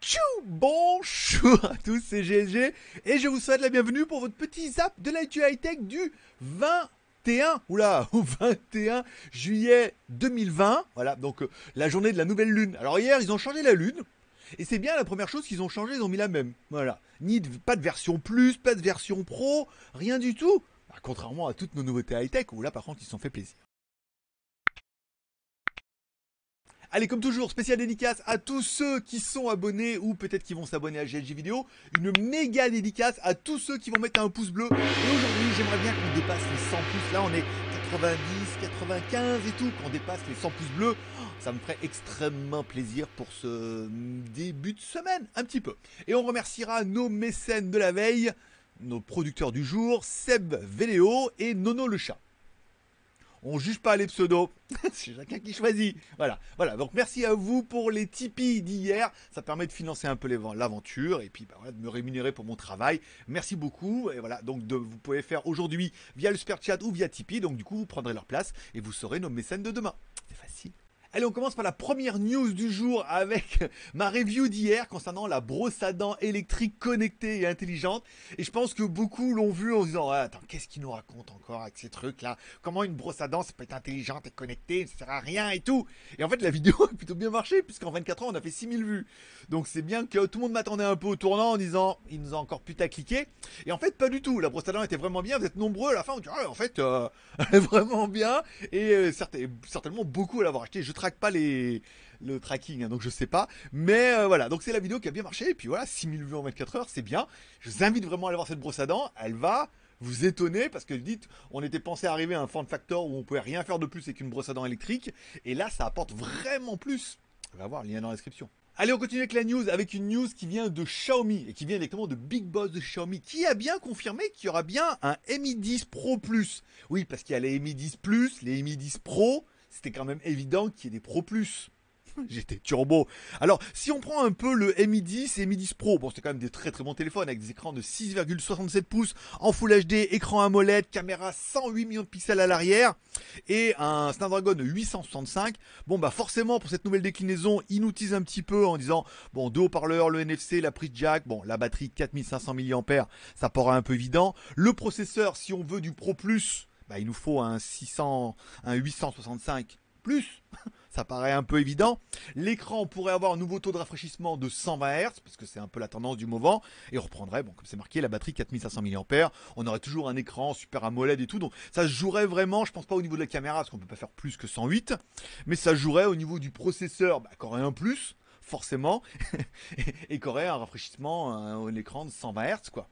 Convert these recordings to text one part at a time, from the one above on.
Tchou Bonjour à tous, c'est GSG et je vous souhaite la bienvenue pour votre petit zap de l'IT High Tech du 21, oula, au 21 juillet 2020. Voilà, donc euh, la journée de la nouvelle lune. Alors hier, ils ont changé la lune. Et c'est bien la première chose qu'ils ont changé, ils ont mis la même. Voilà. Ni pas de version plus, pas de version pro, rien du tout. Bah, contrairement à toutes nos nouveautés high-tech où là par contre ils se sont fait plaisir. Allez, comme toujours, spécial dédicace à tous ceux qui sont abonnés ou peut-être qui vont s'abonner à GLG Vidéo. Une méga dédicace à tous ceux qui vont mettre un pouce bleu. Et aujourd'hui, j'aimerais bien qu'on dépasse les 100 pouces. Là, on est 90, 95 et tout. Qu'on dépasse les 100 pouces bleus, ça me ferait extrêmement plaisir pour ce début de semaine, un petit peu. Et on remerciera nos mécènes de la veille, nos producteurs du jour, Seb Véléo et Nono le chat. On juge pas les pseudos, c'est chacun qui choisit. Voilà, voilà. Donc merci à vous pour les Tipeee d'hier. Ça permet de financer un peu l'aventure et puis bah, voilà, de me rémunérer pour mon travail. Merci beaucoup. Et voilà, donc de- vous pouvez faire aujourd'hui via le super chat ou via Tipeee. Donc du coup, vous prendrez leur place et vous serez nos mécènes de demain. C'est facile. Allez, on commence par la première news du jour avec ma review d'hier concernant la brosse à dents électrique connectée et intelligente. Et je pense que beaucoup l'ont vu en disant, Ah, attends, qu'est-ce qu'il nous raconte encore avec ces trucs-là? Comment une brosse à dents, ça peut être intelligente et connectée, ça sert à rien et tout Et en fait, la vidéo a plutôt bien marché, puisqu'en 24 ans, on a fait 6000 vues. Donc c'est bien que tout le monde m'attendait un peu au tournant en disant, il nous a encore putacliqué. Et en fait, pas du tout. La brosse à dents était vraiment bien, vous êtes nombreux à la fin, on dit, Ah, en fait, euh, elle est vraiment bien. Et euh, certain- certainement beaucoup à l'avoir acheté. Traque pas les le tracking, hein, donc je sais pas. Mais euh, voilà, donc c'est la vidéo qui a bien marché. Et puis voilà, 6000 vues en 24 heures, c'est bien. Je vous invite vraiment à aller voir cette brosse à dents. Elle va vous étonner parce que dites, on était pensé arriver à un form factor où on pouvait rien faire de plus avec une brosse à dents électrique. Et là, ça apporte vraiment plus. On va voir, lien dans la description. Allez, on continue avec la news, avec une news qui vient de Xiaomi et qui vient directement de Big Boss de Xiaomi, qui a bien confirmé qu'il y aura bien un Mi 10 Pro Plus. Oui, parce qu'il y a les Mi 10 Plus, les Mi 10 Pro, c'était quand même évident qu'il y ait des Pro Plus. J'étais turbo. Alors, si on prend un peu le Mi 10 et Mi 10 Pro, bon, c'est quand même des très très bons téléphones avec des écrans de 6,67 pouces en Full HD, écran AMOLED, caméra 108 millions de pixels à l'arrière et un Snapdragon 865. Bon, bah forcément, pour cette nouvelle déclinaison, ils nous un petit peu en disant, bon, deux haut-parleurs, le NFC, la prise jack, bon, la batterie 4500 mAh, ça paraît un peu évident. Le processeur, si on veut du Pro Plus, bah, il nous faut un 600, un 865 plus. Ça paraît un peu évident. L'écran pourrait avoir un nouveau taux de rafraîchissement de 120 Hz, parce que c'est un peu la tendance du moment. Et on reprendrait, bon, comme c'est marqué, la batterie 4500 mAh. On aurait toujours un écran super AMOLED et tout. Donc ça jouerait vraiment, je pense pas au niveau de la caméra, parce qu'on peut pas faire plus que 108. Mais ça jouerait au niveau du processeur, bah, qui aurait un plus, forcément. et et qui aurait un rafraîchissement, un écran de 120 Hz, quoi.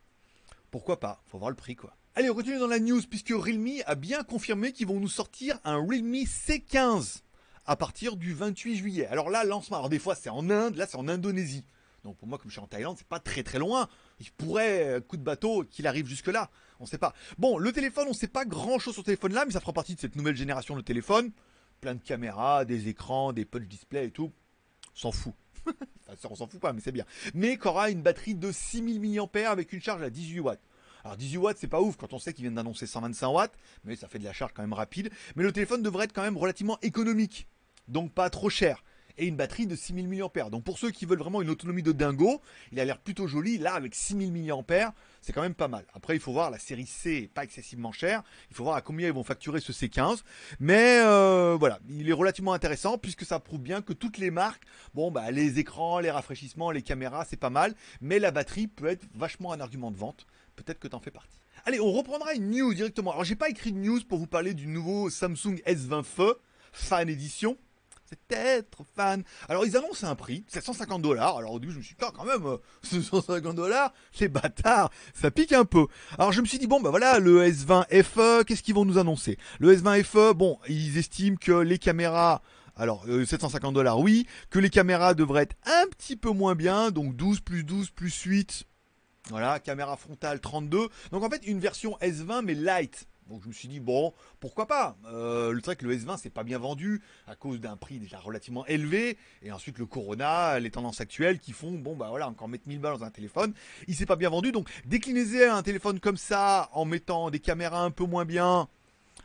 Pourquoi pas? Faut voir le prix, quoi. Allez, on continue dans la news, puisque Realme a bien confirmé qu'ils vont nous sortir un Realme C15 à partir du 28 juillet. Alors là, lancement, alors des fois c'est en Inde, là c'est en Indonésie. Donc pour moi, comme je suis en Thaïlande, c'est pas très très loin. Il pourrait, euh, coup de bateau, qu'il arrive jusque là. On sait pas. Bon, le téléphone, on sait pas grand chose sur ce téléphone là, mais ça fera partie de cette nouvelle génération de téléphone. Plein de caméras, des écrans, des punch display et tout. S'en fout. Enfin, on s'en fout pas, mais c'est bien. Mais qu'aura une batterie de 6000 mAh avec une charge à 18 watts? Alors 18 watts, c'est pas ouf quand on sait qu'ils viennent d'annoncer 125 watts, mais ça fait de la charge quand même rapide. Mais le téléphone devrait être quand même relativement économique, donc pas trop cher. Et une batterie de 6000 mAh. Donc pour ceux qui veulent vraiment une autonomie de dingo, il a l'air plutôt joli. Là, avec 6000 mAh, c'est quand même pas mal. Après, il faut voir, la série C est pas excessivement chère. Il faut voir à combien ils vont facturer ce C15. Mais euh, voilà, il est relativement intéressant puisque ça prouve bien que toutes les marques, bon, bah, les écrans, les rafraîchissements, les caméras, c'est pas mal. Mais la batterie peut être vachement un argument de vente. Peut-être que t'en fais partie. Allez, on reprendra une news directement. Alors, j'ai pas écrit de news pour vous parler du nouveau Samsung S20 FE, fan édition. C'est être fan. Alors, ils annoncent un prix, 750 dollars. Alors, au début, je me suis dit, quand même, euh, 750 dollars, les bâtards, ça pique un peu. Alors, je me suis dit, bon, bah voilà, le S20 FE, qu'est-ce qu'ils vont nous annoncer? Le S20 FE, bon, ils estiment que les caméras. Alors, euh, 750 dollars, oui. Que les caméras devraient être un petit peu moins bien. Donc, 12 plus 12 plus 8. Voilà, caméra frontale 32. Donc, en fait, une version S20, mais light. Donc je me suis dit bon, pourquoi pas? Euh, Le truc, le S20 c'est pas bien vendu à cause d'un prix déjà relativement élevé et ensuite le Corona, les tendances actuelles qui font bon bah voilà encore mettre 1000 balles dans un téléphone, il s'est pas bien vendu donc déclinez un téléphone comme ça en mettant des caméras un peu moins bien.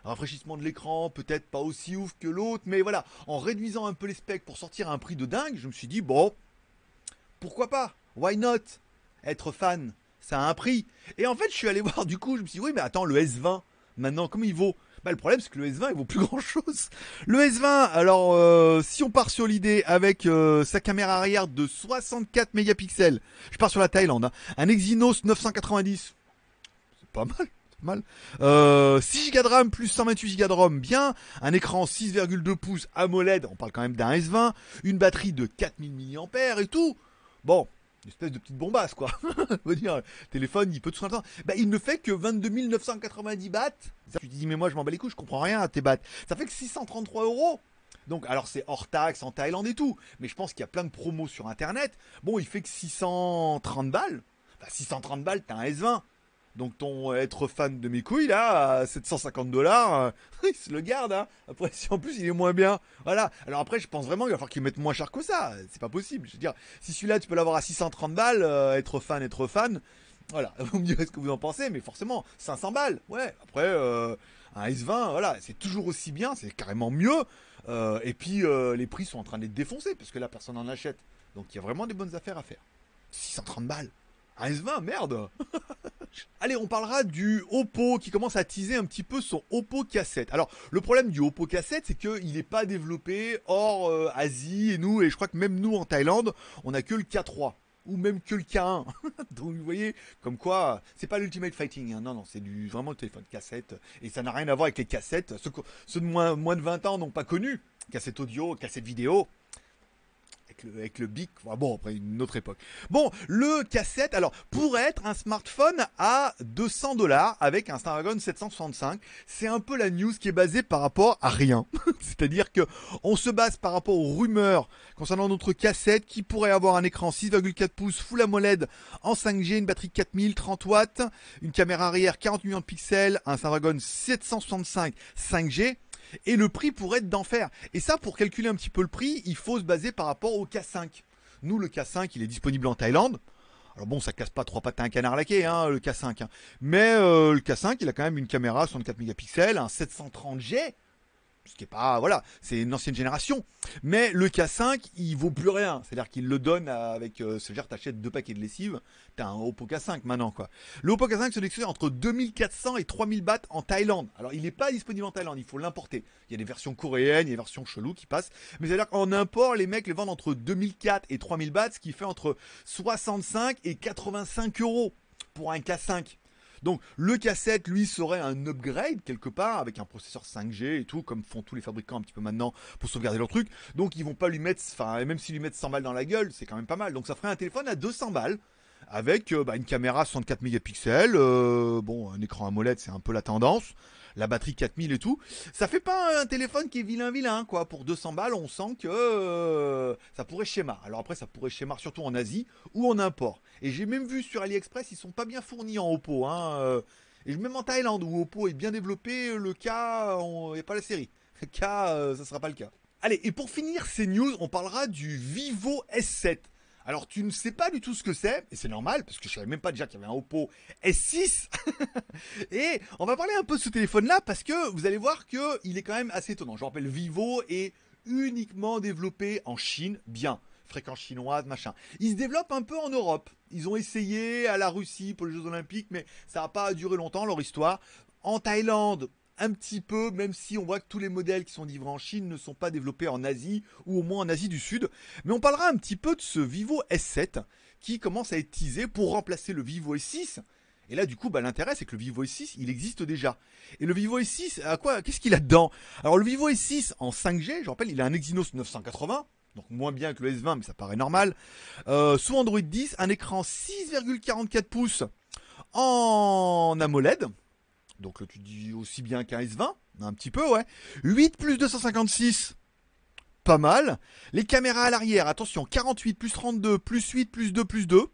Rafraîchissement de l'écran, peut-être pas aussi ouf que l'autre, mais voilà, en réduisant un peu les specs pour sortir un prix de dingue, je me suis dit, bon, pourquoi pas? Why not? Être fan, ça a un prix. Et en fait, je suis allé voir du coup, je me suis dit, oui, mais attends, le S20, maintenant, comment il vaut? Bah, le problème, c'est que le S20, il vaut plus grand chose. Le S20, alors, euh, si on part sur l'idée avec euh, sa caméra arrière de 64 mégapixels, je pars sur la Thaïlande, hein, un Exynos 990, c'est pas mal. Mal. Euh, 6 Go de RAM plus 128 Go de ROM, bien. Un écran 6,2 pouces AMOLED, on parle quand même d'un S20. Une batterie de 4000 mAh et tout. Bon, une espèce de petite bombasse quoi. On dire, téléphone, il peut tout simplement. Bah, il ne fait que 22 990 bahts. Tu te dis, mais moi je m'en bats les couilles, je comprends rien à tes bahts. Ça fait que 633 euros. Donc, alors c'est hors taxe en Thaïlande et tout. Mais je pense qu'il y a plein de promos sur internet. Bon, il fait que 630 balles. Enfin, 630 balles, t'as un S20. Donc ton être fan de mes couilles là, à 750 dollars, il se le garde. Hein. Après, si en plus il est moins bien, voilà. Alors après, je pense vraiment qu'il va falloir qu'il mette moins cher que ça. C'est pas possible. Je veux dire, si celui-là tu peux l'avoir à 630 balles, euh, être fan, être fan. Voilà, vous me direz ce que vous en pensez, mais forcément, 500 balles, ouais. Après, euh, un S20, voilà, c'est toujours aussi bien, c'est carrément mieux. Euh, et puis, les prix sont en train d'être défoncés, parce que là, personne n'en achète. Donc, il y a vraiment des bonnes affaires à faire. 630 balles. Un S20, merde Allez, on parlera du Oppo qui commence à teaser un petit peu son Oppo K7. Alors, le problème du Oppo K7, c'est qu'il n'est pas développé hors euh, Asie et nous, et je crois que même nous en Thaïlande, on n'a que le K3 ou même que le K1. Donc vous voyez, comme quoi, c'est pas l'Ultimate Fighting, hein. non, non, c'est du vraiment le téléphone cassette, et ça n'a rien à voir avec les cassettes. Ceux, ceux de moins, moins de 20 ans n'ont pas connu cassette audio, cassette vidéo avec le, bic. bon, après une autre époque. Bon, le cassette, alors, pour être un smartphone à 200 dollars avec un Snapdragon 765, c'est un peu la news qui est basée par rapport à rien. C'est-à-dire que on se base par rapport aux rumeurs concernant notre cassette qui pourrait avoir un écran 6,4 pouces Full AMOLED en 5G, une batterie 4000, 30 watts, une caméra arrière 40 millions de pixels, un Snapdragon 765 5G et le prix pourrait être d'enfer. Et ça, pour calculer un petit peu le prix, il faut se baser par rapport au K5. Nous, le K5, il est disponible en Thaïlande. Alors bon, ça casse pas trois pattes à un canard laqué, hein, le K5. Hein. Mais euh, le K5, il a quand même une caméra 64 mégapixels, un 730G, ce qui est pas voilà, c'est une ancienne génération. Mais le K5, il vaut plus rien. C'est-à-dire qu'il le donne avec euh, ce genre t'achètes deux paquets de lessive, t'as un Oppo K5 maintenant quoi. Le Oppo K5 se décrit entre 2400 et 3000 bahts en Thaïlande. Alors il n'est pas disponible en Thaïlande, il faut l'importer. Il y a des versions coréennes, il y a des versions cheloues qui passent. Mais c'est-à-dire qu'en import, les mecs les vendent entre 2004 et 3000 bahts, ce qui fait entre 65 et 85 euros pour un K5. Donc le K7, lui, serait un upgrade quelque part avec un processeur 5G et tout, comme font tous les fabricants un petit peu maintenant pour sauvegarder leur truc. Donc ils vont pas lui mettre, enfin même s'ils lui mettent 100 balles dans la gueule, c'est quand même pas mal. Donc ça ferait un téléphone à 200 balles avec euh, bah, une caméra 64 mégapixels, euh, bon un écran AMOLED c'est un peu la tendance la batterie 4000 et tout. Ça fait pas un téléphone qui est vilain vilain quoi. Pour 200 balles, on sent que euh, ça pourrait schéma. Alors après, ça pourrait schéma surtout en Asie ou en import. Et j'ai même vu sur AliExpress, ils sont pas bien fournis en Oppo. Hein. Euh. Et même en Thaïlande où Oppo est bien développé, le cas, a pas la série. Le cas, euh, ça sera pas le cas. Allez, et pour finir ces news, on parlera du Vivo S7. Alors tu ne sais pas du tout ce que c'est, et c'est normal, parce que je savais même pas déjà qu'il y avait un Oppo S6. et on va parler un peu de ce téléphone-là, parce que vous allez voir qu'il est quand même assez étonnant. Je rappelle, Vivo est uniquement développé en Chine, bien, fréquence chinoise, machin. Il se développe un peu en Europe. Ils ont essayé à la Russie pour les Jeux Olympiques, mais ça n'a pas duré longtemps leur histoire. En Thaïlande, un petit peu, même si on voit que tous les modèles qui sont livrés en Chine ne sont pas développés en Asie ou au moins en Asie du Sud. Mais on parlera un petit peu de ce Vivo S7 qui commence à être teasé pour remplacer le Vivo S6. Et là, du coup, bah, l'intérêt, c'est que le Vivo S6, il existe déjà. Et le Vivo S6, à quoi Qu'est-ce qu'il a dedans? Alors, le Vivo S6 en 5G, je rappelle, il a un Exynos 980, donc moins bien que le S20, mais ça paraît normal. Euh, sous Android 10, un écran 6,44 pouces en AMOLED, donc là, tu dis aussi bien qu'un S20, un petit peu, ouais. 8 plus 256, pas mal. Les caméras à l'arrière, attention, 48 plus 32 plus 8 plus 2 plus 2,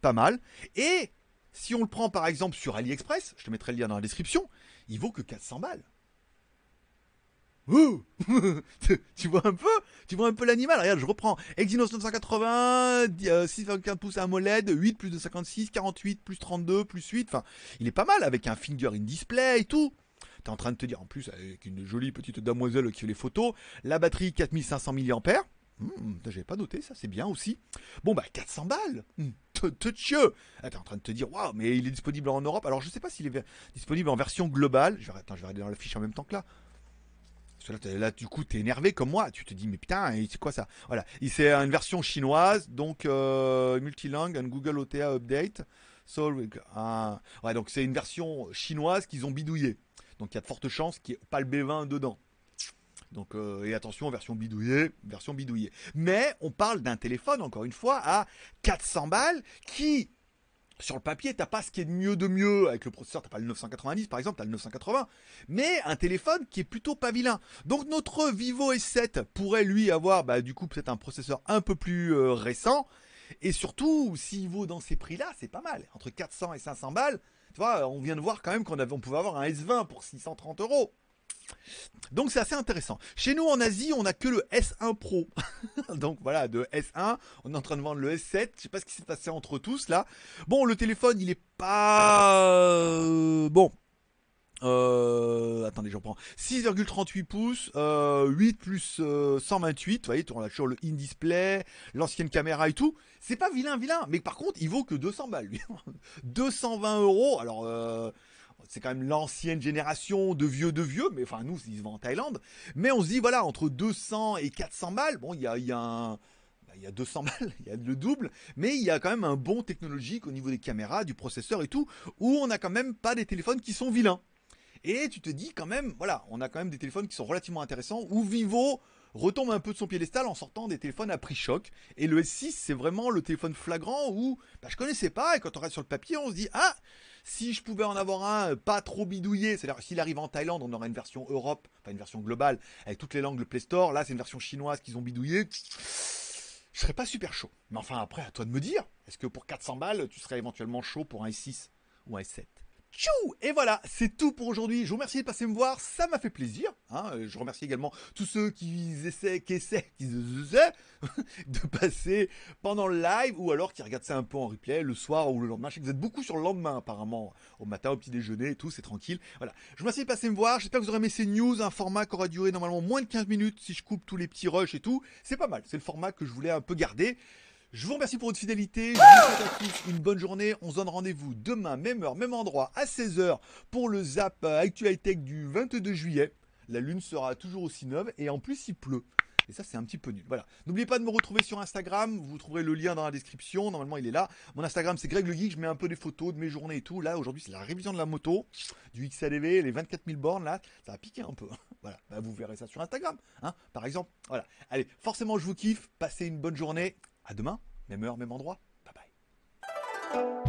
pas mal. Et si on le prend par exemple sur AliExpress, je te mettrai le lien dans la description, il vaut que 400 balles. tu vois un peu Tu vois un peu l'animal Regarde, je reprends. Exynos 980, 6,15 pouces AMOLED, 8 plus 256, 48 plus 32 plus 8. Enfin, il est pas mal avec un finger in display et tout. es en train de te dire, en plus, avec une jolie petite damoiselle qui fait les photos, la batterie 4500 mAh. Hmm, J'avais pas noté ça, c'est bien aussi. Bon bah 400 balles. Ah, T'es en train de te dire waouh, mais il est disponible en Europe. Alors je sais pas s'il est disponible en version globale. Attends, je vais regarder dans la fiche en même temps que là. Là, là, du coup, t'es énervé comme moi. Tu te dis, mais putain, c'est quoi ça? Voilà. C'est une version chinoise, donc euh, multilingue, un Google OTA Update. So, ah, ouais, donc c'est une version chinoise qu'ils ont bidouillée. Donc il y a de fortes chances qu'il n'y ait pas le B20 dedans. Donc, euh, et attention, version bidouillée, version bidouillée. Mais on parle d'un téléphone, encore une fois, à 400 balles qui, sur le papier, t'as pas ce qui est de mieux de mieux avec le processeur, t'as pas le 990 par exemple, t'as le 980, mais un téléphone qui est plutôt pas vilain. Donc notre Vivo S7 pourrait lui avoir, bah, du coup, peut-être un processeur un peu plus euh, récent. Et surtout, s'il vaut dans ces prix-là, c'est pas mal. Entre 400 et 500 balles, tu vois, on vient de voir quand même qu'on on pouvait avoir un S20 pour 630 euros. Donc c'est assez intéressant. Chez nous en Asie, on n'a que le S1 Pro. Donc voilà, de S1, on est en train de vendre le S7. Je sais pas ce qui s'est passé entre tous là. Bon, le téléphone, il est pas euh, bon. Euh, attendez, j'en prends 6,38 pouces, 8 euh, plus 128. Vous voyez, on a toujours le in-display, l'ancienne caméra et tout. C'est pas vilain, vilain. Mais par contre, il vaut que 200 balles, lui. 220 euros. Alors, c'est quand même l'ancienne génération de vieux de vieux, mais enfin nous, ils se vendent en Thaïlande. Mais on se dit, voilà, entre 200 et 400 balles, bon, il y a, y a un bah, 200 balles, il y a le double, mais il y a quand même un bon technologique au niveau des caméras, du processeur et tout, où on n'a quand même pas des téléphones qui sont vilains. Et tu te dis quand même, voilà, on a quand même des téléphones qui sont relativement intéressants, où Vivo retombe un peu de son piédestal en sortant des téléphones à prix choc. Et le S6, c'est vraiment le téléphone flagrant où bah, je connaissais pas, et quand on reste sur le papier, on se dit, ah, si je pouvais en avoir un pas trop bidouillé, c'est-à-dire s'il arrive en Thaïlande, on aurait une version Europe, enfin une version globale, avec toutes les langues, le Play Store. Là, c'est une version chinoise qu'ils ont bidouillé. Je serais pas super chaud. Mais enfin, après, à toi de me dire, est-ce que pour 400 balles, tu serais éventuellement chaud pour un S6 ou un S7 Et voilà, c'est tout pour aujourd'hui. Je vous remercie de passer me voir, ça m'a fait plaisir. Hein. Je remercie également tous ceux qui essaient, qui essaient, qui essaient de passer pendant le live ou alors qui regardent ça un peu en replay le soir ou le lendemain. Je sais que vous êtes beaucoup sur le lendemain apparemment, au matin, au petit déjeuner et tout, c'est tranquille. Voilà. Je vous remercie de passer me voir. J'espère que vous aurez aimé ces news, un format qui aura duré normalement moins de 15 minutes si je coupe tous les petits rushs et tout. C'est pas mal. C'est le format que je voulais un peu garder. Je vous remercie pour votre fidélité. Je vous souhaite à tous une bonne journée. On se donne rendez-vous demain, même heure, même endroit, à 16h pour le Zap Actual Tech du 22 juillet. La lune sera toujours aussi neuve et en plus il pleut. Et ça, c'est un petit peu nul. Voilà. N'oubliez pas de me retrouver sur Instagram. Vous trouverez le lien dans la description. Normalement, il est là. Mon Instagram, c'est Greg le Geek. Je mets un peu des photos de mes journées et tout. Là, aujourd'hui, c'est la révision de la moto, du XADV, les 24 000 bornes. Là, ça a piqué un peu. Voilà. Bah, vous verrez ça sur Instagram, hein, par exemple. Voilà. Allez, forcément, je vous kiffe. Passez une bonne journée. À demain, même heure, même endroit. Bye bye.